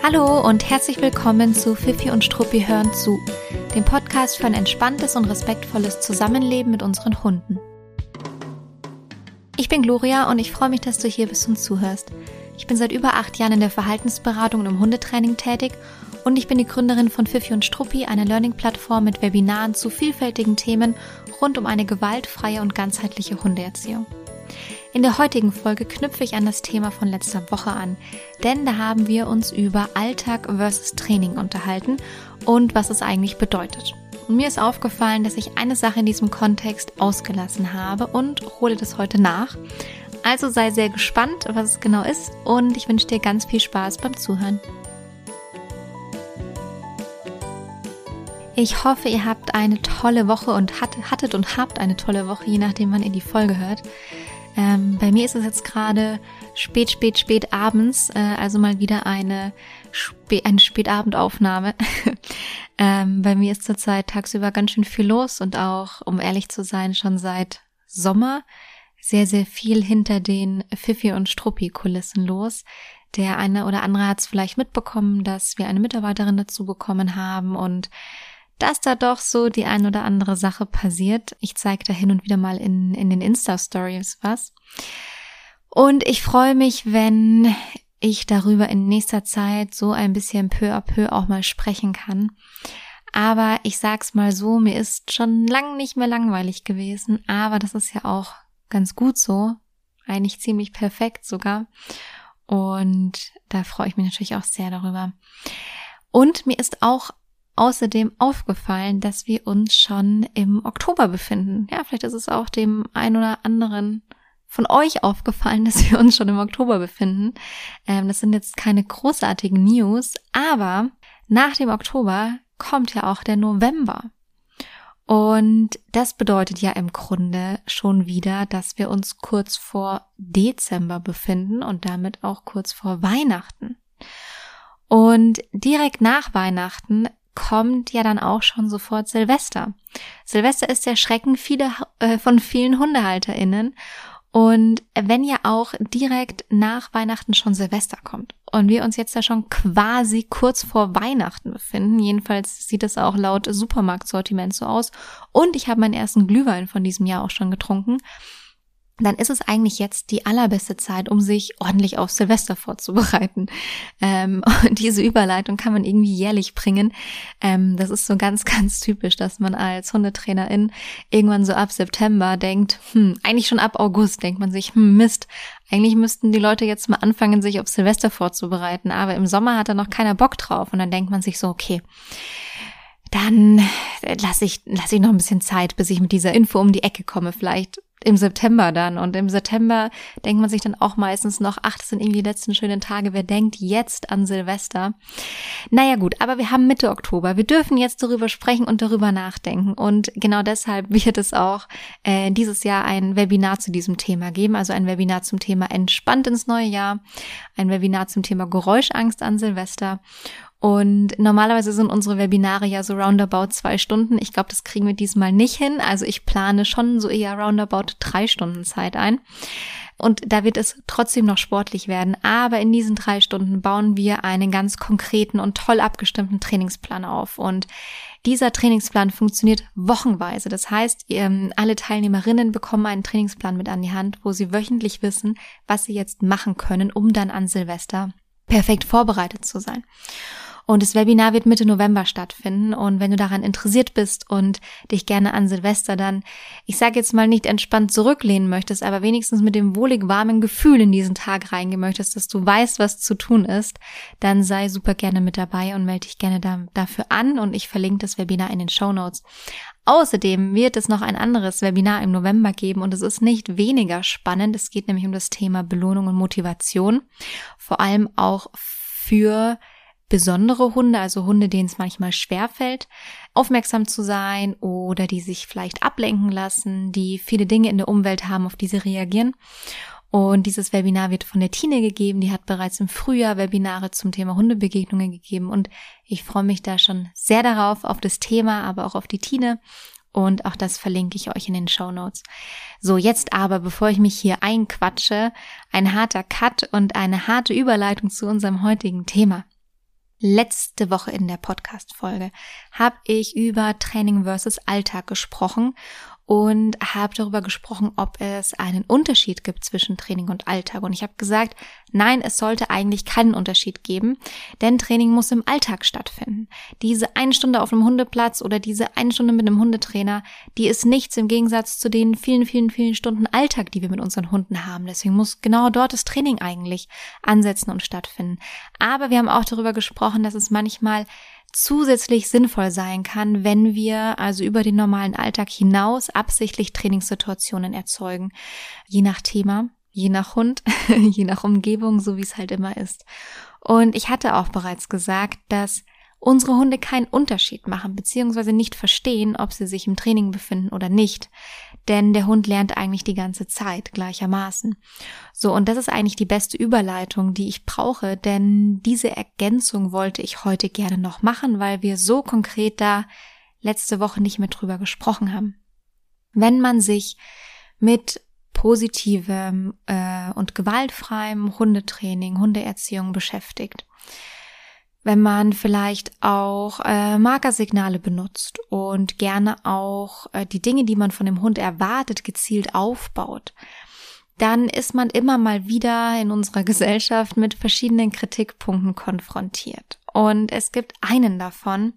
Hallo und herzlich willkommen zu Fifi und Struppi hören zu, dem Podcast für ein entspanntes und respektvolles Zusammenleben mit unseren Hunden. Ich bin Gloria und ich freue mich, dass du hier bist und zuhörst. Ich bin seit über acht Jahren in der Verhaltensberatung und im Hundetraining tätig und ich bin die Gründerin von Fifi und Struppi, einer Learning-Plattform mit Webinaren zu vielfältigen Themen rund um eine gewaltfreie und ganzheitliche Hundeerziehung. In der heutigen Folge knüpfe ich an das Thema von letzter Woche an, denn da haben wir uns über Alltag versus Training unterhalten und was es eigentlich bedeutet. Und mir ist aufgefallen, dass ich eine Sache in diesem Kontext ausgelassen habe und hole das heute nach. Also sei sehr gespannt, was es genau ist und ich wünsche dir ganz viel Spaß beim Zuhören. Ich hoffe, ihr habt eine tolle Woche und hattet und habt eine tolle Woche, je nachdem, wann ihr die Folge hört. Ähm, bei mir ist es jetzt gerade spät, spät, spät abends, äh, also mal wieder eine, Spä eine Spätabendaufnahme. ähm, bei mir ist zurzeit tagsüber ganz schön viel los und auch, um ehrlich zu sein, schon seit Sommer sehr, sehr viel hinter den Fifi und Struppi-Kulissen los. Der eine oder andere hat es vielleicht mitbekommen, dass wir eine Mitarbeiterin dazu bekommen haben und dass da doch so die ein oder andere Sache passiert. Ich zeige da hin und wieder mal in, in den Insta-Stories was. Und ich freue mich, wenn ich darüber in nächster Zeit so ein bisschen peu à peu auch mal sprechen kann. Aber ich sag's mal so, mir ist schon lang nicht mehr langweilig gewesen, aber das ist ja auch ganz gut so. Eigentlich ziemlich perfekt sogar. Und da freue ich mich natürlich auch sehr darüber. Und mir ist auch außerdem aufgefallen, dass wir uns schon im Oktober befinden. Ja, vielleicht ist es auch dem ein oder anderen von euch aufgefallen, dass wir uns schon im Oktober befinden. Ähm, das sind jetzt keine großartigen News, aber nach dem Oktober kommt ja auch der November. Und das bedeutet ja im Grunde schon wieder, dass wir uns kurz vor Dezember befinden und damit auch kurz vor Weihnachten. Und direkt nach Weihnachten kommt ja dann auch schon sofort Silvester. Silvester ist der Schrecken viele, äh, von vielen HundehalterInnen. Und wenn ja auch direkt nach Weihnachten schon Silvester kommt und wir uns jetzt ja schon quasi kurz vor Weihnachten befinden, jedenfalls sieht es auch laut Supermarktsortiment so aus und ich habe meinen ersten Glühwein von diesem Jahr auch schon getrunken, dann ist es eigentlich jetzt die allerbeste Zeit, um sich ordentlich auf Silvester vorzubereiten. Ähm, und diese Überleitung kann man irgendwie jährlich bringen. Ähm, das ist so ganz, ganz typisch, dass man als Hundetrainerin irgendwann so ab September denkt, hm, eigentlich schon ab August denkt man sich, hm, Mist, eigentlich müssten die Leute jetzt mal anfangen, sich auf Silvester vorzubereiten. Aber im Sommer hat da noch keiner Bock drauf. Und dann denkt man sich so, okay, dann lasse ich, lass ich noch ein bisschen Zeit, bis ich mit dieser Info um die Ecke komme. Vielleicht im September dann. Und im September denkt man sich dann auch meistens noch, ach, das sind irgendwie die letzten schönen Tage. Wer denkt jetzt an Silvester? Naja gut, aber wir haben Mitte Oktober. Wir dürfen jetzt darüber sprechen und darüber nachdenken. Und genau deshalb wird es auch äh, dieses Jahr ein Webinar zu diesem Thema geben. Also ein Webinar zum Thema entspannt ins neue Jahr. Ein Webinar zum Thema Geräuschangst an Silvester. Und normalerweise sind unsere Webinare ja so roundabout zwei Stunden. Ich glaube, das kriegen wir diesmal nicht hin. Also ich plane schon so eher roundabout drei Stunden Zeit ein. Und da wird es trotzdem noch sportlich werden. Aber in diesen drei Stunden bauen wir einen ganz konkreten und toll abgestimmten Trainingsplan auf. Und dieser Trainingsplan funktioniert wochenweise. Das heißt, alle Teilnehmerinnen bekommen einen Trainingsplan mit an die Hand, wo sie wöchentlich wissen, was sie jetzt machen können, um dann an Silvester perfekt vorbereitet zu sein. Und das Webinar wird Mitte November stattfinden. Und wenn du daran interessiert bist und dich gerne an Silvester dann, ich sage jetzt mal nicht entspannt zurücklehnen möchtest, aber wenigstens mit dem wohlig warmen Gefühl in diesen Tag reingehen möchtest, dass du weißt, was zu tun ist, dann sei super gerne mit dabei und melde dich gerne da, dafür an. Und ich verlinke das Webinar in den Show Notes. Außerdem wird es noch ein anderes Webinar im November geben und es ist nicht weniger spannend. Es geht nämlich um das Thema Belohnung und Motivation. Vor allem auch für besondere Hunde, also Hunde, denen es manchmal schwerfällt, aufmerksam zu sein oder die sich vielleicht ablenken lassen, die viele Dinge in der Umwelt haben, auf die sie reagieren. Und dieses Webinar wird von der Tine gegeben. Die hat bereits im Frühjahr Webinare zum Thema Hundebegegnungen gegeben. Und ich freue mich da schon sehr darauf, auf das Thema, aber auch auf die Tine. Und auch das verlinke ich euch in den Show Notes. So, jetzt aber, bevor ich mich hier einquatsche, ein harter Cut und eine harte Überleitung zu unserem heutigen Thema. Letzte Woche in der Podcast-Folge habe ich über Training versus Alltag gesprochen und habe darüber gesprochen, ob es einen Unterschied gibt zwischen Training und Alltag. Und ich habe gesagt, nein, es sollte eigentlich keinen Unterschied geben, denn Training muss im Alltag stattfinden. Diese eine Stunde auf einem Hundeplatz oder diese eine Stunde mit einem Hundetrainer, die ist nichts im Gegensatz zu den vielen, vielen, vielen Stunden Alltag, die wir mit unseren Hunden haben. Deswegen muss genau dort das Training eigentlich ansetzen und stattfinden. Aber wir haben auch darüber gesprochen, dass es manchmal zusätzlich sinnvoll sein kann, wenn wir also über den normalen Alltag hinaus absichtlich Trainingssituationen erzeugen, je nach Thema, je nach Hund, je nach Umgebung, so wie es halt immer ist. Und ich hatte auch bereits gesagt, dass unsere Hunde keinen Unterschied machen, beziehungsweise nicht verstehen, ob sie sich im Training befinden oder nicht. Denn der Hund lernt eigentlich die ganze Zeit gleichermaßen. So, und das ist eigentlich die beste Überleitung, die ich brauche, denn diese Ergänzung wollte ich heute gerne noch machen, weil wir so konkret da letzte Woche nicht mehr drüber gesprochen haben. Wenn man sich mit positivem äh, und gewaltfreiem Hundetraining, Hundeerziehung beschäftigt, wenn man vielleicht auch äh, Markersignale benutzt und gerne auch äh, die Dinge, die man von dem Hund erwartet, gezielt aufbaut, dann ist man immer mal wieder in unserer Gesellschaft mit verschiedenen Kritikpunkten konfrontiert. Und es gibt einen davon,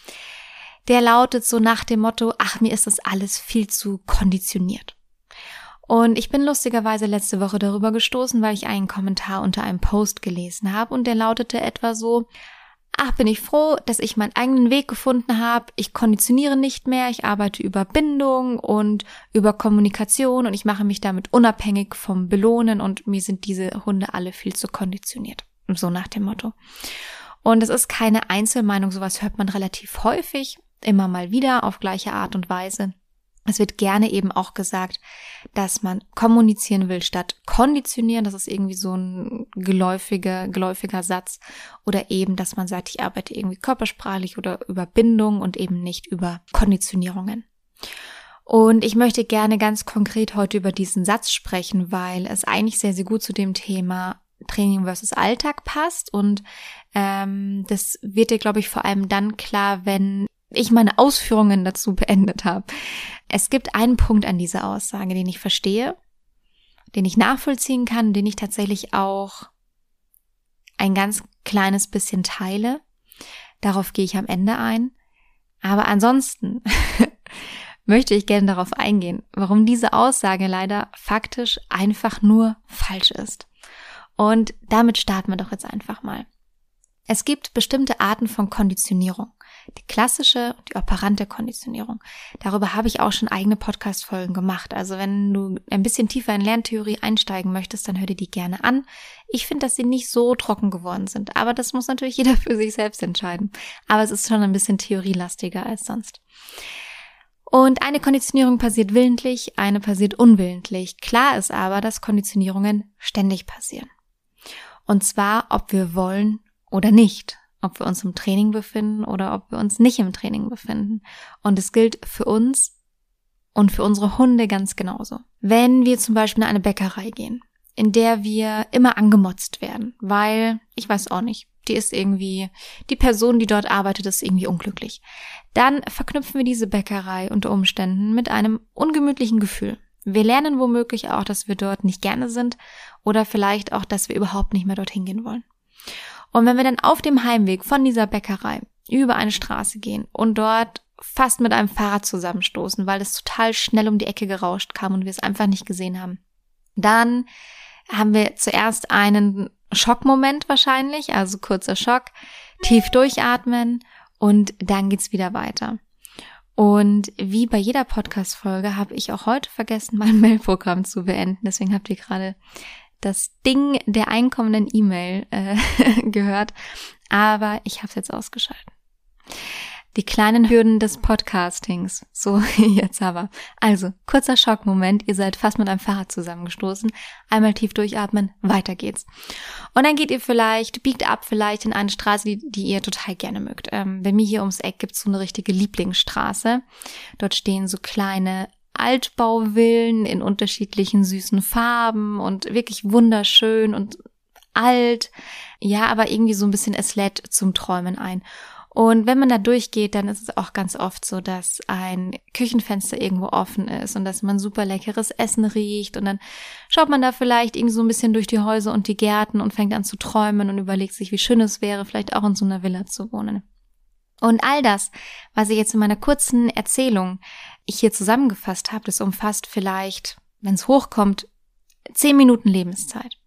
der lautet so nach dem Motto, ach, mir ist das alles viel zu konditioniert. Und ich bin lustigerweise letzte Woche darüber gestoßen, weil ich einen Kommentar unter einem Post gelesen habe und der lautete etwa so, ach, bin ich froh, dass ich meinen eigenen Weg gefunden habe. Ich konditioniere nicht mehr, ich arbeite über Bindung und über Kommunikation und ich mache mich damit unabhängig vom Belohnen und mir sind diese Hunde alle viel zu konditioniert. So nach dem Motto. Und es ist keine Einzelmeinung, sowas hört man relativ häufig, immer mal wieder auf gleiche Art und Weise. Es wird gerne eben auch gesagt, dass man kommunizieren will statt konditionieren. Das ist irgendwie so ein geläufiger, geläufiger Satz. Oder eben, dass man sagt, ich arbeite irgendwie körpersprachlich oder über Bindung und eben nicht über Konditionierungen. Und ich möchte gerne ganz konkret heute über diesen Satz sprechen, weil es eigentlich sehr, sehr gut zu dem Thema Training versus Alltag passt. Und ähm, das wird dir, glaube ich, vor allem dann klar, wenn ich meine Ausführungen dazu beendet habe. Es gibt einen Punkt an dieser Aussage, den ich verstehe, den ich nachvollziehen kann, den ich tatsächlich auch ein ganz kleines bisschen teile. Darauf gehe ich am Ende ein. Aber ansonsten möchte ich gerne darauf eingehen, warum diese Aussage leider faktisch einfach nur falsch ist. Und damit starten wir doch jetzt einfach mal. Es gibt bestimmte Arten von Konditionierung. Die klassische und die operante Konditionierung. Darüber habe ich auch schon eigene Podcast-Folgen gemacht. Also wenn du ein bisschen tiefer in Lerntheorie einsteigen möchtest, dann hör dir die gerne an. Ich finde, dass sie nicht so trocken geworden sind. Aber das muss natürlich jeder für sich selbst entscheiden. Aber es ist schon ein bisschen theorielastiger als sonst. Und eine Konditionierung passiert willentlich, eine passiert unwillentlich. Klar ist aber, dass Konditionierungen ständig passieren. Und zwar, ob wir wollen oder nicht ob wir uns im Training befinden oder ob wir uns nicht im Training befinden. Und es gilt für uns und für unsere Hunde ganz genauso. Wenn wir zum Beispiel in eine Bäckerei gehen, in der wir immer angemotzt werden, weil, ich weiß auch nicht, die ist irgendwie, die Person, die dort arbeitet, ist irgendwie unglücklich. Dann verknüpfen wir diese Bäckerei unter Umständen mit einem ungemütlichen Gefühl. Wir lernen womöglich auch, dass wir dort nicht gerne sind oder vielleicht auch, dass wir überhaupt nicht mehr dorthin gehen wollen. Und wenn wir dann auf dem Heimweg von dieser Bäckerei über eine Straße gehen und dort fast mit einem Fahrrad zusammenstoßen, weil es total schnell um die Ecke gerauscht kam und wir es einfach nicht gesehen haben, dann haben wir zuerst einen Schockmoment wahrscheinlich, also kurzer Schock, tief durchatmen und dann geht's wieder weiter. Und wie bei jeder Podcast-Folge habe ich auch heute vergessen, mein Mailprogramm zu beenden. Deswegen habt ihr gerade das Ding der einkommenden E-Mail äh, gehört, aber ich habe es jetzt ausgeschaltet. Die kleinen Hürden des Podcastings. So, jetzt aber. Also, kurzer Schockmoment. Ihr seid fast mit einem Fahrrad zusammengestoßen. Einmal tief durchatmen, weiter geht's. Und dann geht ihr vielleicht, biegt ab vielleicht in eine Straße, die, die ihr total gerne mögt. Ähm, bei mir hier ums Eck gibt's so eine richtige Lieblingsstraße. Dort stehen so kleine Altbauvillen in unterschiedlichen süßen Farben und wirklich wunderschön und alt. Ja, aber irgendwie so ein bisschen, es lädt zum Träumen ein. Und wenn man da durchgeht, dann ist es auch ganz oft so, dass ein Küchenfenster irgendwo offen ist und dass man super leckeres Essen riecht und dann schaut man da vielleicht irgendwie so ein bisschen durch die Häuser und die Gärten und fängt an zu träumen und überlegt sich, wie schön es wäre, vielleicht auch in so einer Villa zu wohnen. Und all das, was ich jetzt in meiner kurzen Erzählung ich hier zusammengefasst habe, das umfasst vielleicht, wenn es hochkommt, zehn Minuten Lebenszeit.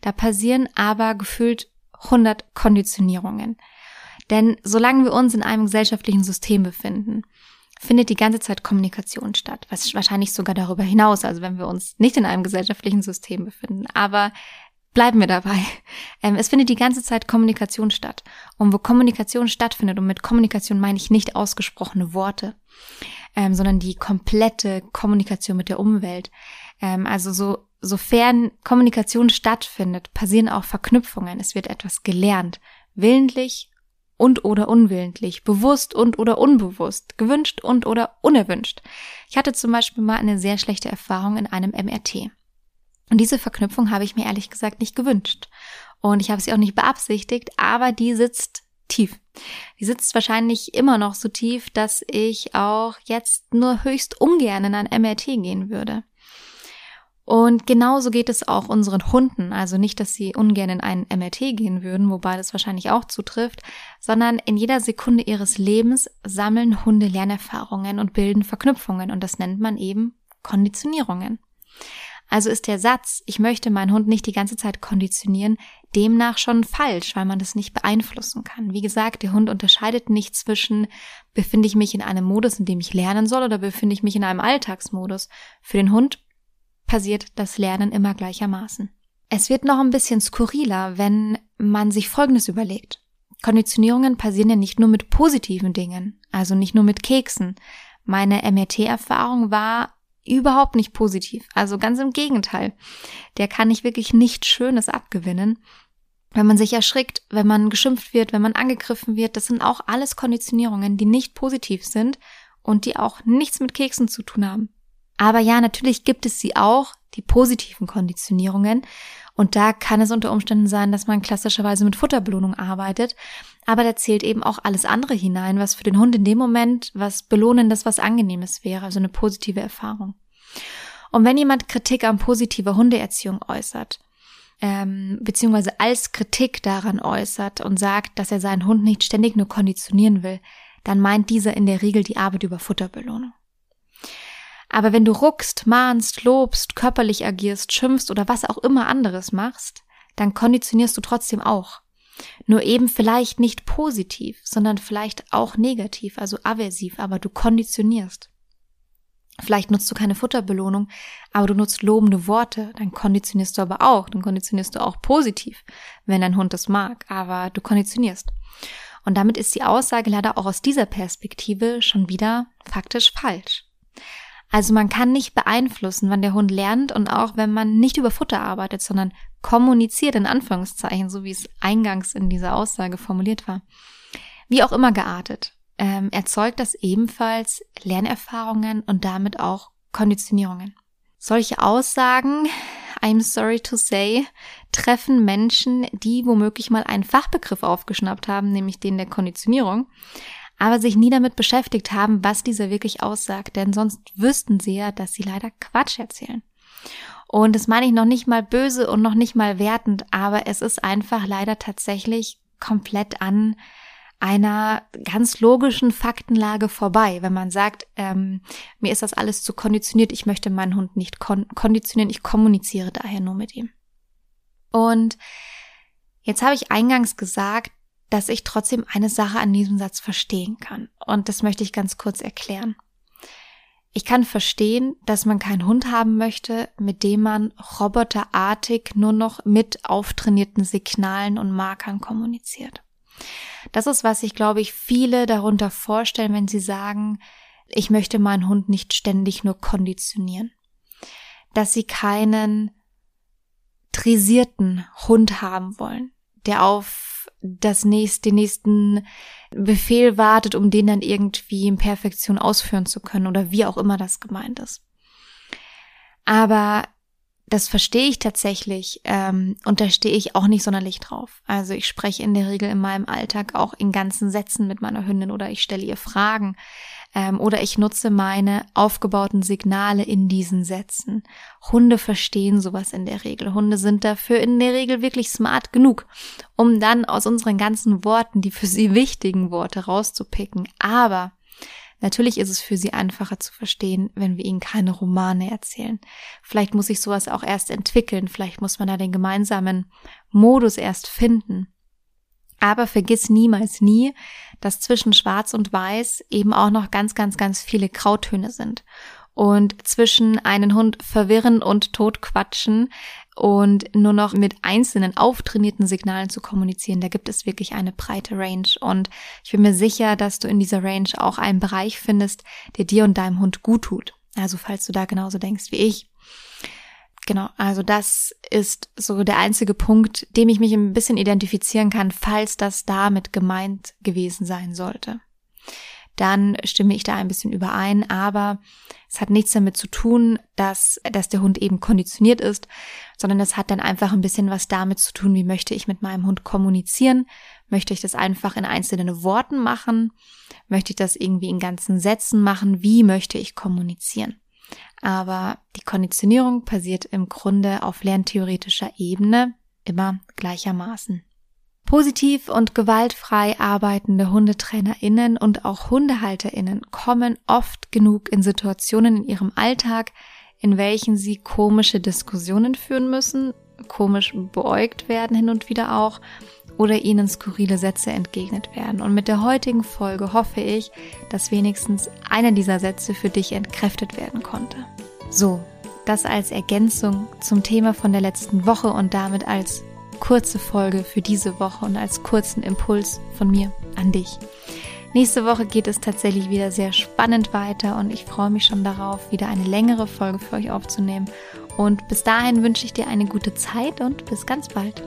Da passieren aber gefühlt 100 Konditionierungen. Denn solange wir uns in einem gesellschaftlichen System befinden, findet die ganze Zeit Kommunikation statt. Was wahrscheinlich sogar darüber hinaus, also wenn wir uns nicht in einem gesellschaftlichen System befinden. Aber bleiben wir dabei. Ähm, es findet die ganze Zeit Kommunikation statt. Und wo Kommunikation stattfindet, und mit Kommunikation meine ich nicht ausgesprochene Worte, ähm, sondern die komplette Kommunikation mit der Umwelt. Ähm, also so, sofern Kommunikation stattfindet, passieren auch Verknüpfungen. Es wird etwas gelernt, willentlich und oder unwillentlich, bewusst und oder unbewusst, gewünscht und oder unerwünscht. Ich hatte zum Beispiel mal eine sehr schlechte Erfahrung in einem MRT. Und diese Verknüpfung habe ich mir ehrlich gesagt nicht gewünscht. Und ich habe sie auch nicht beabsichtigt, aber die sitzt tief. Die sitzt wahrscheinlich immer noch so tief, dass ich auch jetzt nur höchst ungern in ein MRT gehen würde. Und genauso geht es auch unseren Hunden. Also nicht, dass sie ungern in einen MRT gehen würden, wobei das wahrscheinlich auch zutrifft, sondern in jeder Sekunde ihres Lebens sammeln Hunde Lernerfahrungen und bilden Verknüpfungen. Und das nennt man eben Konditionierungen. Also ist der Satz, ich möchte meinen Hund nicht die ganze Zeit konditionieren, demnach schon falsch, weil man das nicht beeinflussen kann. Wie gesagt, der Hund unterscheidet nicht zwischen, befinde ich mich in einem Modus, in dem ich lernen soll, oder befinde ich mich in einem Alltagsmodus. Für den Hund passiert das Lernen immer gleichermaßen. Es wird noch ein bisschen skurriler, wenn man sich Folgendes überlegt. Konditionierungen passieren ja nicht nur mit positiven Dingen, also nicht nur mit Keksen. Meine MRT-Erfahrung war überhaupt nicht positiv, also ganz im Gegenteil. Der kann ich wirklich nichts Schönes abgewinnen. Wenn man sich erschrickt, wenn man geschimpft wird, wenn man angegriffen wird, das sind auch alles Konditionierungen, die nicht positiv sind und die auch nichts mit Keksen zu tun haben. Aber ja, natürlich gibt es sie auch, die positiven Konditionierungen. Und da kann es unter Umständen sein, dass man klassischerweise mit Futterbelohnung arbeitet. Aber da zählt eben auch alles andere hinein, was für den Hund in dem Moment was Belohnendes, was Angenehmes wäre, also eine positive Erfahrung. Und wenn jemand Kritik an positiver Hundeerziehung äußert, ähm, beziehungsweise als Kritik daran äußert und sagt, dass er seinen Hund nicht ständig nur konditionieren will, dann meint dieser in der Regel die Arbeit über Futterbelohnung. Aber wenn du ruckst, mahnst, lobst, körperlich agierst, schimpfst oder was auch immer anderes machst, dann konditionierst du trotzdem auch. Nur eben vielleicht nicht positiv, sondern vielleicht auch negativ, also aversiv, aber du konditionierst. Vielleicht nutzt du keine Futterbelohnung, aber du nutzt lobende Worte, dann konditionierst du aber auch, dann konditionierst du auch positiv, wenn dein Hund es mag, aber du konditionierst. Und damit ist die Aussage leider auch aus dieser Perspektive schon wieder faktisch falsch. Also man kann nicht beeinflussen, wann der Hund lernt und auch wenn man nicht über Futter arbeitet, sondern kommuniziert in Anführungszeichen, so wie es eingangs in dieser Aussage formuliert war. Wie auch immer geartet, ähm, erzeugt das ebenfalls Lernerfahrungen und damit auch Konditionierungen. Solche Aussagen, I'm sorry to say, treffen Menschen, die womöglich mal einen Fachbegriff aufgeschnappt haben, nämlich den der Konditionierung, aber sich nie damit beschäftigt haben, was dieser wirklich aussagt, denn sonst wüssten sie ja, dass sie leider Quatsch erzählen. Und das meine ich noch nicht mal böse und noch nicht mal wertend, aber es ist einfach leider tatsächlich komplett an einer ganz logischen Faktenlage vorbei, wenn man sagt, ähm, mir ist das alles zu konditioniert, ich möchte meinen Hund nicht kon konditionieren, ich kommuniziere daher nur mit ihm. Und jetzt habe ich eingangs gesagt, dass ich trotzdem eine Sache an diesem Satz verstehen kann. Und das möchte ich ganz kurz erklären. Ich kann verstehen, dass man keinen Hund haben möchte, mit dem man roboterartig nur noch mit auftrainierten Signalen und Markern kommuniziert. Das ist, was sich, glaube ich, viele darunter vorstellen, wenn sie sagen, ich möchte meinen Hund nicht ständig nur konditionieren. Dass sie keinen trisierten Hund haben wollen, der auf das nächste, den nächsten Befehl wartet, um den dann irgendwie in Perfektion ausführen zu können oder wie auch immer das gemeint ist. Aber das verstehe ich tatsächlich ähm, und da stehe ich auch nicht sonderlich drauf. Also ich spreche in der Regel in meinem Alltag auch in ganzen Sätzen mit meiner Hündin oder ich stelle ihr Fragen ähm, oder ich nutze meine aufgebauten Signale in diesen Sätzen. Hunde verstehen sowas in der Regel. Hunde sind dafür in der Regel wirklich smart genug, um dann aus unseren ganzen Worten die für sie wichtigen Worte rauszupicken. Aber Natürlich ist es für sie einfacher zu verstehen, wenn wir ihnen keine Romane erzählen. Vielleicht muss sich sowas auch erst entwickeln, vielleicht muss man da den gemeinsamen Modus erst finden. Aber vergiss niemals nie, dass zwischen Schwarz und Weiß eben auch noch ganz, ganz, ganz viele Grautöne sind. Und zwischen einen Hund verwirren und totquatschen und nur noch mit einzelnen auftrainierten Signalen zu kommunizieren. Da gibt es wirklich eine breite Range und ich bin mir sicher, dass du in dieser Range auch einen Bereich findest, der dir und deinem Hund gut tut. Also falls du da genauso denkst wie ich. Genau, also das ist so der einzige Punkt, dem ich mich ein bisschen identifizieren kann, falls das damit gemeint gewesen sein sollte dann stimme ich da ein bisschen überein. Aber es hat nichts damit zu tun, dass, dass der Hund eben konditioniert ist, sondern es hat dann einfach ein bisschen was damit zu tun, wie möchte ich mit meinem Hund kommunizieren? Möchte ich das einfach in einzelnen Worten machen? Möchte ich das irgendwie in ganzen Sätzen machen? Wie möchte ich kommunizieren? Aber die Konditionierung passiert im Grunde auf lerntheoretischer Ebene immer gleichermaßen. Positiv und gewaltfrei arbeitende HundetrainerInnen und auch HundehalterInnen kommen oft genug in Situationen in ihrem Alltag, in welchen sie komische Diskussionen führen müssen, komisch beäugt werden hin und wieder auch oder ihnen skurrile Sätze entgegnet werden. Und mit der heutigen Folge hoffe ich, dass wenigstens einer dieser Sätze für dich entkräftet werden konnte. So, das als Ergänzung zum Thema von der letzten Woche und damit als kurze Folge für diese Woche und als kurzen Impuls von mir an dich. Nächste Woche geht es tatsächlich wieder sehr spannend weiter und ich freue mich schon darauf, wieder eine längere Folge für euch aufzunehmen. Und bis dahin wünsche ich dir eine gute Zeit und bis ganz bald.